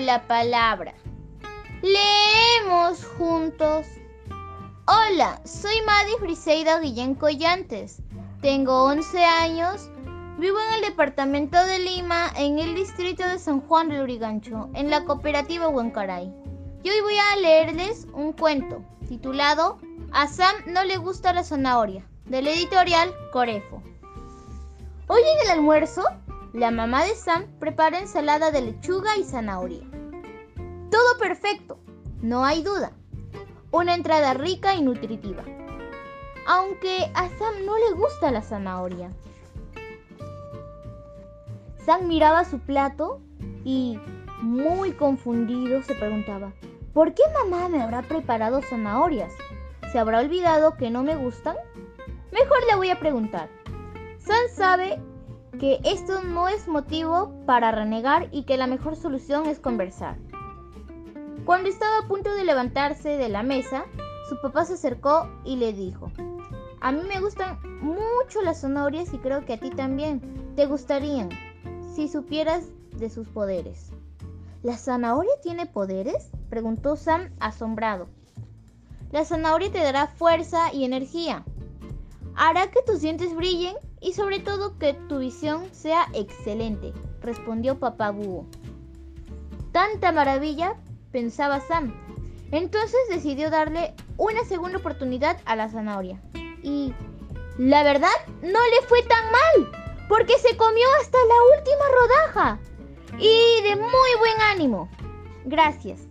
la palabra. Leemos juntos. Hola, soy Madi Friseida Guillén Collantes. Tengo 11 años. Vivo en el departamento de Lima, en el distrito de San Juan del Urigancho, en la cooperativa Huancaray. Y hoy voy a leerles un cuento titulado A Sam no le gusta la zanahoria, del editorial Corefo. Hoy en el almuerzo, la mamá de Sam prepara ensalada de lechuga y zanahoria. Todo perfecto, no hay duda. Una entrada rica y nutritiva. Aunque a Sam no le gusta la zanahoria. Sam miraba su plato y, muy confundido, se preguntaba, ¿por qué mamá me habrá preparado zanahorias? ¿Se habrá olvidado que no me gustan? Mejor le voy a preguntar. Sam sabe que esto no es motivo para renegar y que la mejor solución es conversar. Cuando estaba a punto de levantarse de la mesa, su papá se acercó y le dijo, a mí me gustan mucho las zanahorias y creo que a ti también te gustarían si supieras de sus poderes. ¿La zanahoria tiene poderes? preguntó Sam asombrado. La zanahoria te dará fuerza y energía. Hará que tus dientes brillen y sobre todo que tu visión sea excelente, respondió papá búho. Tanta maravilla pensaba Sam. Entonces decidió darle una segunda oportunidad a la zanahoria. Y la verdad no le fue tan mal, porque se comió hasta la última rodaja. Y de muy buen ánimo. Gracias.